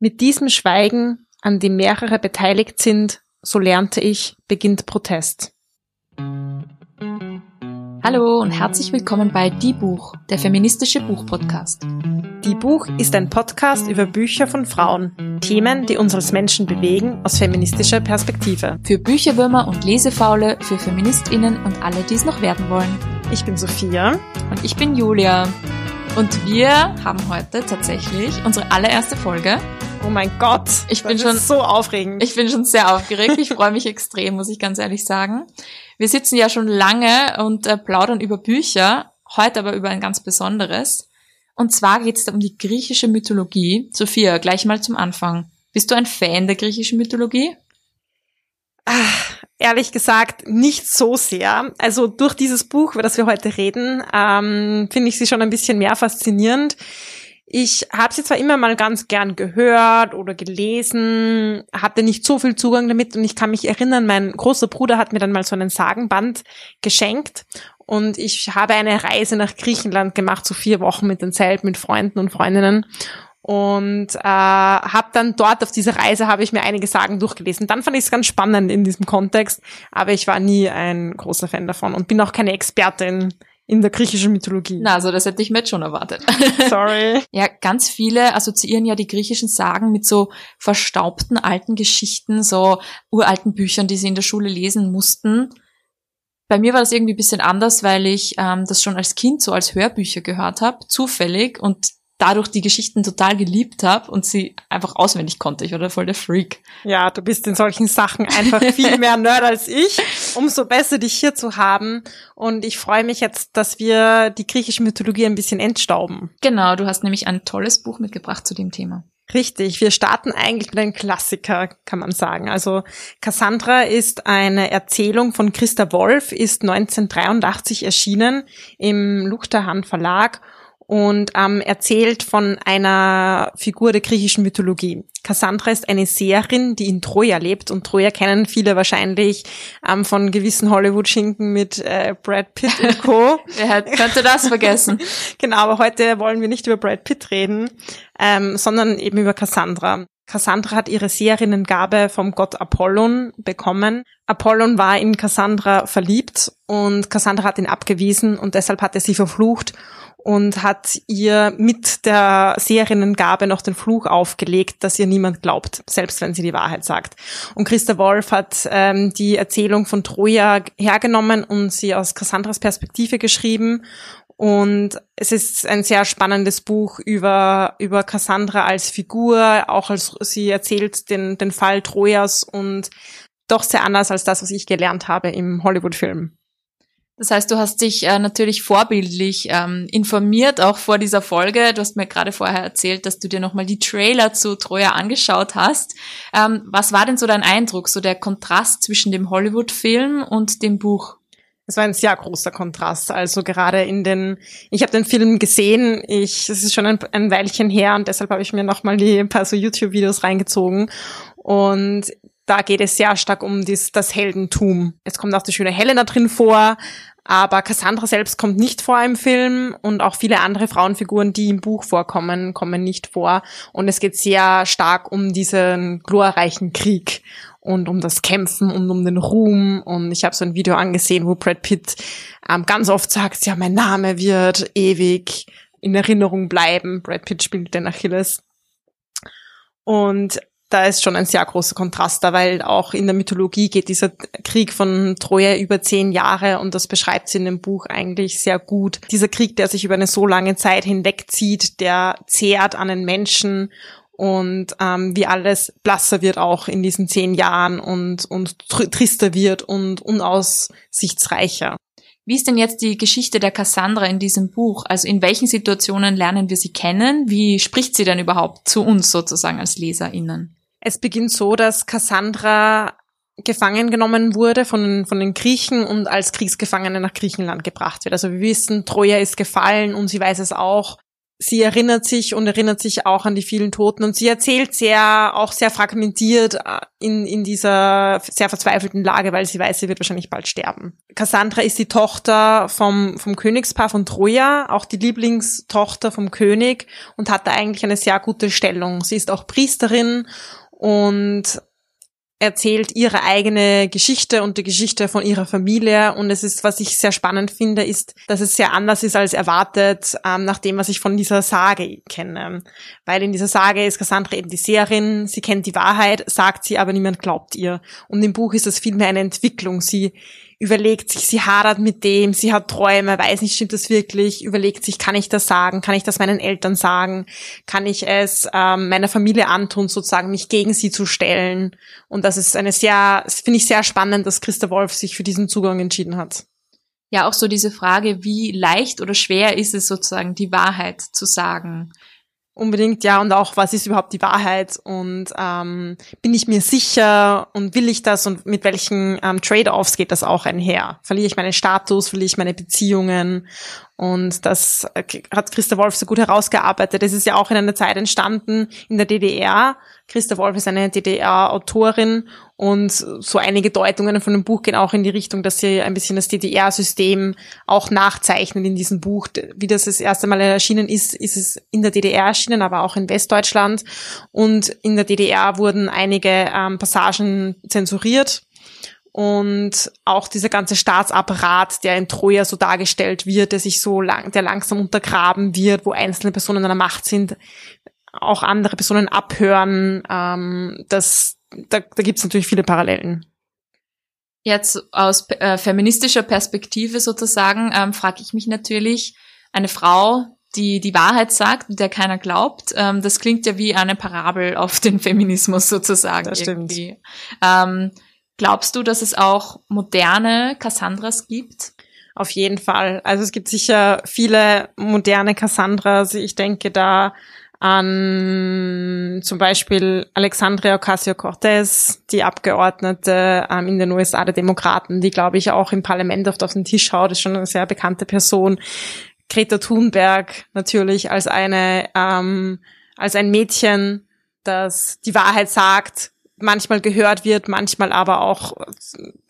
Mit diesem Schweigen, an dem mehrere beteiligt sind, so lernte ich, beginnt Protest. Hallo und herzlich willkommen bei Die Buch, der feministische Buchpodcast. Die Buch ist ein Podcast über Bücher von Frauen, Themen, die uns als Menschen bewegen, aus feministischer Perspektive. Für Bücherwürmer und Lesefaule, für Feministinnen und alle, die es noch werden wollen. Ich bin Sophia und ich bin Julia. Und wir haben heute tatsächlich unsere allererste Folge Oh mein Gott. Ich bin schon so aufregend. Ich bin schon sehr aufgeregt. Ich freue mich extrem, muss ich ganz ehrlich sagen. Wir sitzen ja schon lange und äh, plaudern über Bücher, heute aber über ein ganz besonderes. Und zwar geht es da um die griechische Mythologie. Sophia, gleich mal zum Anfang. Bist du ein Fan der griechischen Mythologie? Ach, ehrlich gesagt, nicht so sehr. Also durch dieses Buch, über das wir heute reden, ähm, finde ich sie schon ein bisschen mehr faszinierend. Ich habe sie zwar immer mal ganz gern gehört oder gelesen, hatte nicht so viel Zugang damit und ich kann mich erinnern, mein großer Bruder hat mir dann mal so einen Sagenband geschenkt und ich habe eine Reise nach Griechenland gemacht, so vier Wochen mit dem Zelt, mit Freunden und Freundinnen und äh, habe dann dort auf dieser Reise habe ich mir einige Sagen durchgelesen. Dann fand ich es ganz spannend in diesem Kontext, aber ich war nie ein großer Fan davon und bin auch keine Expertin in der griechischen Mythologie. Na, also das hätte ich mir jetzt schon erwartet. Sorry. ja, ganz viele assoziieren ja die griechischen Sagen mit so verstaubten alten Geschichten, so uralten Büchern, die sie in der Schule lesen mussten. Bei mir war das irgendwie ein bisschen anders, weil ich ähm, das schon als Kind so als Hörbücher gehört habe, zufällig und dadurch die Geschichten total geliebt habe und sie einfach auswendig konnte. Ich war da voll der Freak. Ja, du bist in solchen Sachen einfach viel mehr Nerd als ich. Umso besser, dich hier zu haben. Und ich freue mich jetzt, dass wir die griechische Mythologie ein bisschen entstauben. Genau, du hast nämlich ein tolles Buch mitgebracht zu dem Thema. Richtig, wir starten eigentlich mit einem Klassiker, kann man sagen. Also Cassandra ist eine Erzählung von Christa Wolf, ist 1983 erschienen im Luchterhand Verlag und ähm, erzählt von einer Figur der griechischen Mythologie. Cassandra ist eine Seherin, die in Troja lebt und Troja kennen viele wahrscheinlich ähm, von gewissen Hollywood-Schinken mit äh, Brad Pitt und Co. Wer könnte das vergessen? genau, aber heute wollen wir nicht über Brad Pitt reden, ähm, sondern eben über Cassandra. Cassandra hat ihre Seherinnengabe vom Gott Apollon bekommen. Apollon war in Cassandra verliebt und Cassandra hat ihn abgewiesen und deshalb hat er sie verflucht und hat ihr mit der Seriengabe noch den Fluch aufgelegt, dass ihr niemand glaubt, selbst wenn sie die Wahrheit sagt. Und Christa Wolf hat ähm, die Erzählung von Troja hergenommen und sie aus Cassandras Perspektive geschrieben. Und es ist ein sehr spannendes Buch über, über Cassandra als Figur, auch als sie erzählt den, den Fall Trojas und doch sehr anders als das, was ich gelernt habe im Hollywood-Film. Das heißt, du hast dich äh, natürlich vorbildlich ähm, informiert, auch vor dieser Folge. Du hast mir gerade vorher erzählt, dass du dir nochmal die Trailer zu Troja angeschaut hast. Ähm, was war denn so dein Eindruck, so der Kontrast zwischen dem Hollywood-Film und dem Buch? Es war ein sehr großer Kontrast. Also gerade in den, ich habe den Film gesehen, ich, es ist schon ein, ein Weilchen her und deshalb habe ich mir nochmal die paar so YouTube-Videos reingezogen. Und da geht es sehr stark um dies, das Heldentum. Es kommt auch die schöne Helena drin vor, aber Cassandra selbst kommt nicht vor im Film und auch viele andere Frauenfiguren, die im Buch vorkommen, kommen nicht vor. Und es geht sehr stark um diesen glorreichen Krieg und um das Kämpfen und um den Ruhm. Und ich habe so ein Video angesehen, wo Brad Pitt ähm, ganz oft sagt, ja, mein Name wird ewig in Erinnerung bleiben. Brad Pitt spielt den Achilles. Und da ist schon ein sehr großer Kontrast da, weil auch in der Mythologie geht dieser Krieg von Troja über zehn Jahre und das beschreibt sie in dem Buch eigentlich sehr gut. Dieser Krieg, der sich über eine so lange Zeit hinwegzieht, der zehrt an den Menschen und ähm, wie alles blasser wird auch in diesen zehn Jahren und, und trister wird und unaussichtsreicher. Wie ist denn jetzt die Geschichte der Cassandra in diesem Buch? Also in welchen Situationen lernen wir sie kennen? Wie spricht sie denn überhaupt zu uns sozusagen als LeserInnen? Es beginnt so, dass Cassandra gefangen genommen wurde von, von den Griechen und als Kriegsgefangene nach Griechenland gebracht wird. Also wir wissen, Troja ist gefallen und sie weiß es auch. sie erinnert sich und erinnert sich auch an die vielen Toten und sie erzählt sehr, auch sehr fragmentiert äh, in, in dieser sehr verzweifelten Lage, weil sie weiß, sie wird wahrscheinlich bald sterben. Cassandra ist die Tochter vom, vom Königspaar von Troja, auch die Lieblingstochter vom König und hat da eigentlich eine sehr gute Stellung. Sie ist auch Priesterin und erzählt ihre eigene Geschichte und die Geschichte von ihrer Familie. Und es ist, was ich sehr spannend finde, ist, dass es sehr anders ist als erwartet, ähm, nach dem, was ich von dieser Sage kenne. Weil in dieser Sage ist Cassandra eben die Seherin, sie kennt die Wahrheit, sagt sie, aber niemand glaubt ihr. Und im Buch ist es vielmehr eine Entwicklung. Sie überlegt sich, sie hadert mit dem, sie hat Träume, weiß nicht, stimmt das wirklich, überlegt sich, kann ich das sagen, kann ich das meinen Eltern sagen, kann ich es ähm, meiner Familie antun, sozusagen mich gegen sie zu stellen. Und das ist eine sehr, finde ich sehr spannend, dass Christa Wolf sich für diesen Zugang entschieden hat. Ja, auch so diese Frage, wie leicht oder schwer ist es sozusagen, die Wahrheit zu sagen? Unbedingt, ja, und auch, was ist überhaupt die Wahrheit und ähm, bin ich mir sicher und will ich das und mit welchen ähm, Trade-offs geht das auch einher? Verliere ich meinen Status, verliere ich meine Beziehungen und das äh, hat Christa Wolf so gut herausgearbeitet. Es ist ja auch in einer Zeit entstanden in der DDR. Christa Wolf ist eine DDR-Autorin und so einige Deutungen von dem Buch gehen auch in die Richtung, dass sie ein bisschen das DDR-System auch nachzeichnet in diesem Buch. Wie das das erste Mal erschienen ist, ist es in der DDR erschienen, aber auch in Westdeutschland. Und in der DDR wurden einige ähm, Passagen zensuriert und auch dieser ganze Staatsapparat, der in Troja so dargestellt wird, der sich so lang, der langsam untergraben wird, wo einzelne Personen an der Macht sind, auch andere Personen abhören, ähm, das, da, da gibt es natürlich viele Parallelen. Jetzt aus äh, feministischer Perspektive sozusagen ähm, frage ich mich natürlich, eine Frau, die die Wahrheit sagt und der keiner glaubt, ähm, das klingt ja wie eine Parabel auf den Feminismus sozusagen. Das stimmt. Ähm, Glaubst du, dass es auch moderne Cassandras gibt? Auf jeden Fall. Also es gibt sicher viele moderne Cassandras. Ich denke da an zum Beispiel Alexandria Ocasio-Cortez, die Abgeordnete ähm, in den USA der Demokraten, die, glaube ich, auch im Parlament oft auf den Tisch haut, ist schon eine sehr bekannte Person. Greta Thunberg natürlich als eine, ähm, als ein Mädchen, das die Wahrheit sagt, manchmal gehört wird, manchmal aber auch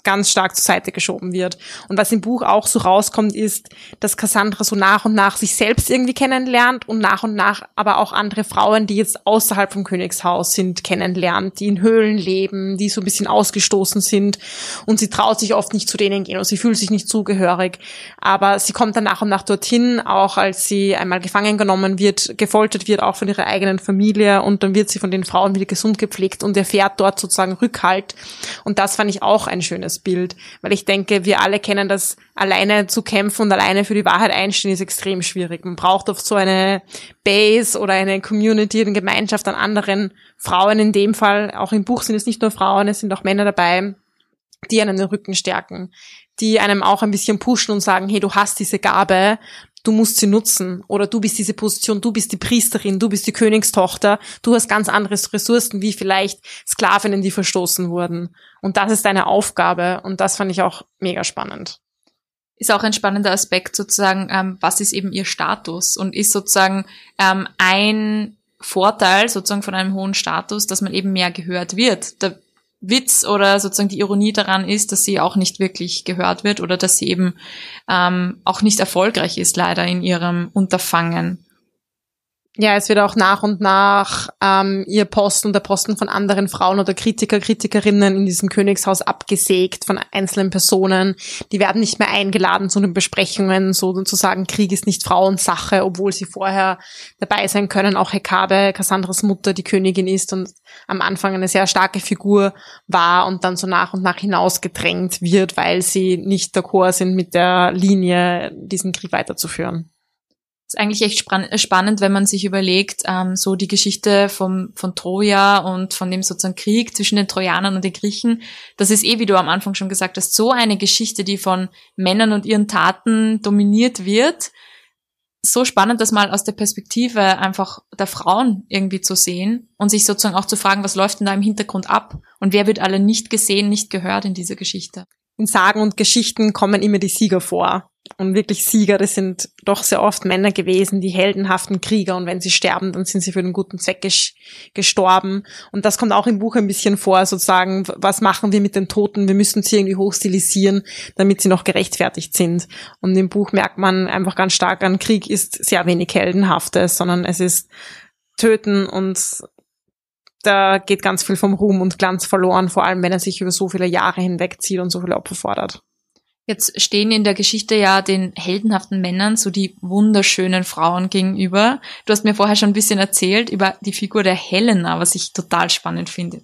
ganz stark zur Seite geschoben wird. Und was im Buch auch so rauskommt, ist, dass Cassandra so nach und nach sich selbst irgendwie kennenlernt und nach und nach aber auch andere Frauen, die jetzt außerhalb vom Königshaus sind, kennenlernt, die in Höhlen leben, die so ein bisschen ausgestoßen sind. Und sie traut sich oft nicht zu denen gehen und sie fühlt sich nicht zugehörig. Aber sie kommt dann nach und nach dorthin, auch als sie einmal gefangen genommen wird, gefoltert wird, auch von ihrer eigenen Familie. Und dann wird sie von den Frauen wieder gesund gepflegt und erfährt dort sozusagen Rückhalt. Und das fand ich auch ein schönes Bild, weil ich denke, wir alle kennen das, alleine zu kämpfen und alleine für die Wahrheit einstehen, ist extrem schwierig. Man braucht oft so eine Base oder eine Community, eine Gemeinschaft an anderen Frauen in dem Fall. Auch im Buch sind es nicht nur Frauen, es sind auch Männer dabei, die einen den Rücken stärken, die einem auch ein bisschen pushen und sagen, hey, du hast diese Gabe, du musst sie nutzen oder du bist diese Position, du bist die Priesterin, du bist die Königstochter, du hast ganz andere Ressourcen wie vielleicht Sklavinnen, die verstoßen wurden. Und das ist deine Aufgabe und das fand ich auch mega spannend. Ist auch ein spannender Aspekt sozusagen, ähm, was ist eben ihr Status und ist sozusagen ähm, ein Vorteil sozusagen von einem hohen Status, dass man eben mehr gehört wird. Da Witz oder sozusagen die Ironie daran ist, dass sie auch nicht wirklich gehört wird oder dass sie eben ähm, auch nicht erfolgreich ist, leider in ihrem Unterfangen. Ja, es wird auch nach und nach ähm, ihr Posten der Posten von anderen Frauen oder Kritiker, Kritikerinnen in diesem Königshaus abgesägt von einzelnen Personen. Die werden nicht mehr eingeladen zu den Besprechungen, so sozusagen Krieg ist nicht Frauensache, obwohl sie vorher dabei sein können. Auch Hekabe, Cassandras Mutter, die Königin ist und am Anfang eine sehr starke Figur war und dann so nach und nach hinausgedrängt wird, weil sie nicht d'accord sind mit der Linie, diesen Krieg weiterzuführen ist eigentlich echt spannend, wenn man sich überlegt, ähm, so die Geschichte vom, von Troja und von dem sozusagen Krieg zwischen den Trojanern und den Griechen. Das ist eh, wie du am Anfang schon gesagt hast, so eine Geschichte, die von Männern und ihren Taten dominiert wird. So spannend, das mal aus der Perspektive einfach der Frauen irgendwie zu sehen und sich sozusagen auch zu fragen, was läuft denn da im Hintergrund ab und wer wird alle nicht gesehen, nicht gehört in dieser Geschichte. In Sagen und Geschichten kommen immer die Sieger vor. Und wirklich Sieger, das sind doch sehr oft Männer gewesen, die heldenhaften Krieger. Und wenn sie sterben, dann sind sie für den guten Zweck ges gestorben. Und das kommt auch im Buch ein bisschen vor, sozusagen, was machen wir mit den Toten? Wir müssen sie irgendwie hochstilisieren, damit sie noch gerechtfertigt sind. Und im Buch merkt man einfach ganz stark an, Krieg ist sehr wenig Heldenhaftes, sondern es ist Töten und da geht ganz viel vom Ruhm und Glanz verloren, vor allem wenn er sich über so viele Jahre hinwegzieht und so viele Opfer fordert. Jetzt stehen in der Geschichte ja den heldenhaften Männern so die wunderschönen Frauen gegenüber. Du hast mir vorher schon ein bisschen erzählt über die Figur der Helena, was ich total spannend finde.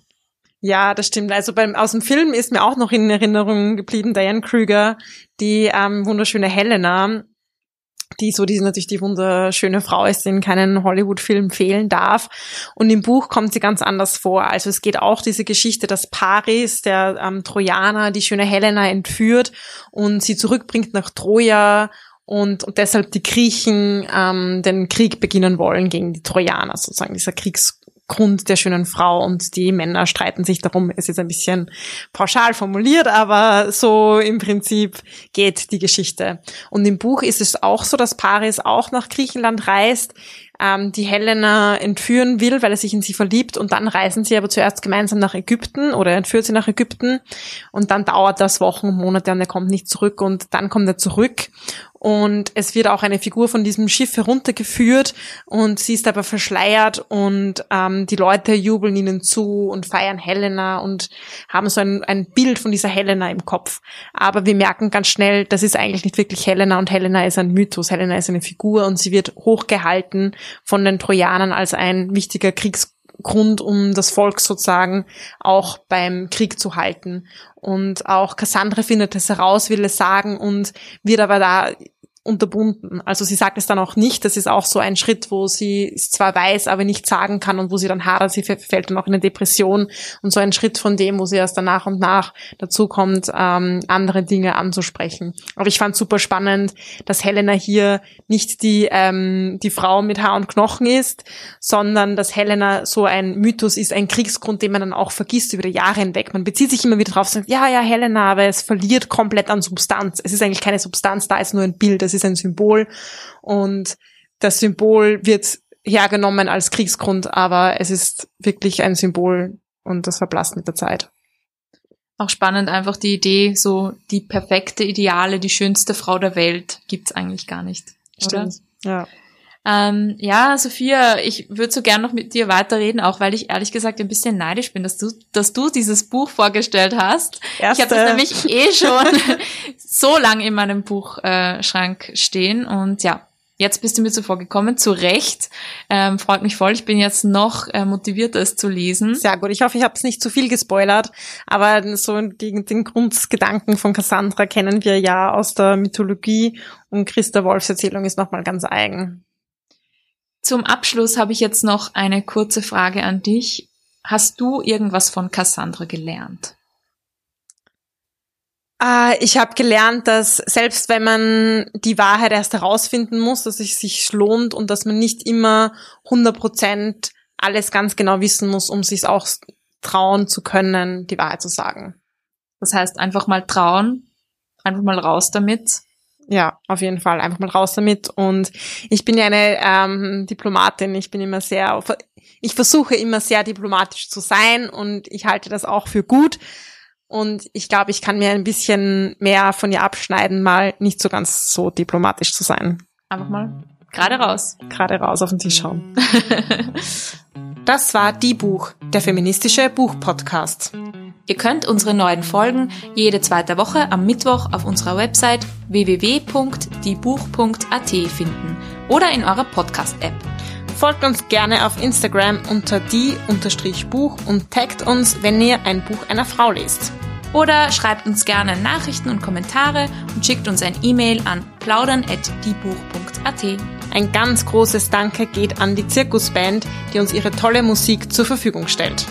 Ja, das stimmt. Also beim aus dem Film ist mir auch noch in Erinnerung geblieben Diane Krüger, die ähm, wunderschöne Helena, die so die natürlich die wunderschöne Frau ist, die in keinen Hollywood-Film fehlen darf. Und im Buch kommt sie ganz anders vor. Also es geht auch diese Geschichte, dass Paris, der ähm, Trojaner, die schöne Helena entführt und sie zurückbringt nach Troja und, und deshalb die Griechen ähm, den Krieg beginnen wollen gegen die Trojaner, sozusagen dieser Kriegs Grund der schönen Frau und die Männer streiten sich darum. Es ist ein bisschen pauschal formuliert, aber so im Prinzip geht die Geschichte. Und im Buch ist es auch so, dass Paris auch nach Griechenland reist, ähm, die Helena entführen will, weil er sich in sie verliebt und dann reisen sie aber zuerst gemeinsam nach Ägypten oder er entführt sie nach Ägypten und dann dauert das Wochen und Monate und er kommt nicht zurück und dann kommt er zurück und es wird auch eine Figur von diesem Schiff heruntergeführt und sie ist aber verschleiert und ähm, die Leute jubeln ihnen zu und feiern Helena und haben so ein, ein Bild von dieser Helena im Kopf. Aber wir merken ganz schnell, das ist eigentlich nicht wirklich Helena und Helena ist ein Mythos. Helena ist eine Figur und sie wird hochgehalten von den Trojanern als ein wichtiger Kriegsgrund, um das Volk sozusagen auch beim Krieg zu halten. Und auch Cassandra findet es heraus, will es sagen und wird aber da unterbunden. Also sie sagt es dann auch nicht. Das ist auch so ein Schritt, wo sie es zwar weiß, aber nicht sagen kann und wo sie dann hadert. Sie fällt dann auch in eine Depression und so ein Schritt von dem, wo sie erst dann nach und nach dazu kommt, ähm, andere Dinge anzusprechen. Aber ich fand super spannend, dass Helena hier nicht die ähm, die Frau mit Haar und Knochen ist, sondern dass Helena so ein Mythos ist, ein Kriegsgrund, den man dann auch vergisst über die Jahre hinweg. Man bezieht sich immer wieder drauf, sagt, ja, ja, Helena, aber es verliert komplett an Substanz. Es ist eigentlich keine Substanz, da ist nur ein Bild. Es ist ein Symbol und das Symbol wird hergenommen als Kriegsgrund, aber es ist wirklich ein Symbol und das verblasst mit der Zeit. Auch spannend einfach die Idee, so die perfekte Ideale, die schönste Frau der Welt gibt's eigentlich gar nicht. Stimmt. Ja. Ähm, ja, Sophia, ich würde so gern noch mit dir weiterreden, auch weil ich ehrlich gesagt ein bisschen neidisch bin, dass du, dass du dieses Buch vorgestellt hast. Erste. Ich habe das nämlich eh schon so lang in meinem Buchschrank äh, stehen und ja, jetzt bist du mir zuvor gekommen, zu Recht. Ähm, freut mich voll. Ich bin jetzt noch äh, motivierter, es zu lesen. Sehr gut. Ich hoffe, ich habe es nicht zu viel gespoilert, aber so die, den Grundgedanken von Cassandra kennen wir ja aus der Mythologie und Christa Wolfs Erzählung ist nochmal ganz eigen. Zum Abschluss habe ich jetzt noch eine kurze Frage an dich. Hast du irgendwas von Cassandra gelernt? Äh, ich habe gelernt, dass selbst wenn man die Wahrheit erst herausfinden muss, dass es sich lohnt und dass man nicht immer 100% alles ganz genau wissen muss, um sich auch trauen zu können, die Wahrheit zu sagen. Das heißt, einfach mal trauen, einfach mal raus damit ja, auf jeden Fall. Einfach mal raus damit. Und ich bin ja eine ähm, Diplomatin. Ich bin immer sehr, ich versuche immer sehr diplomatisch zu sein und ich halte das auch für gut. Und ich glaube, ich kann mir ein bisschen mehr von ihr abschneiden, mal nicht so ganz so diplomatisch zu sein. Einfach mal gerade raus. Gerade raus auf den Tisch schauen. das war Die Buch, der feministische Buchpodcast. Ihr könnt unsere neuen Folgen jede zweite Woche am Mittwoch auf unserer Website www.diebuch.at finden oder in eurer Podcast-App. Folgt uns gerne auf Instagram unter die-buch und taggt uns, wenn ihr ein Buch einer Frau lest. Oder schreibt uns gerne Nachrichten und Kommentare und schickt uns ein E-Mail an plaudern.diebuch.at. Ein ganz großes Danke geht an die Zirkusband, die uns ihre tolle Musik zur Verfügung stellt.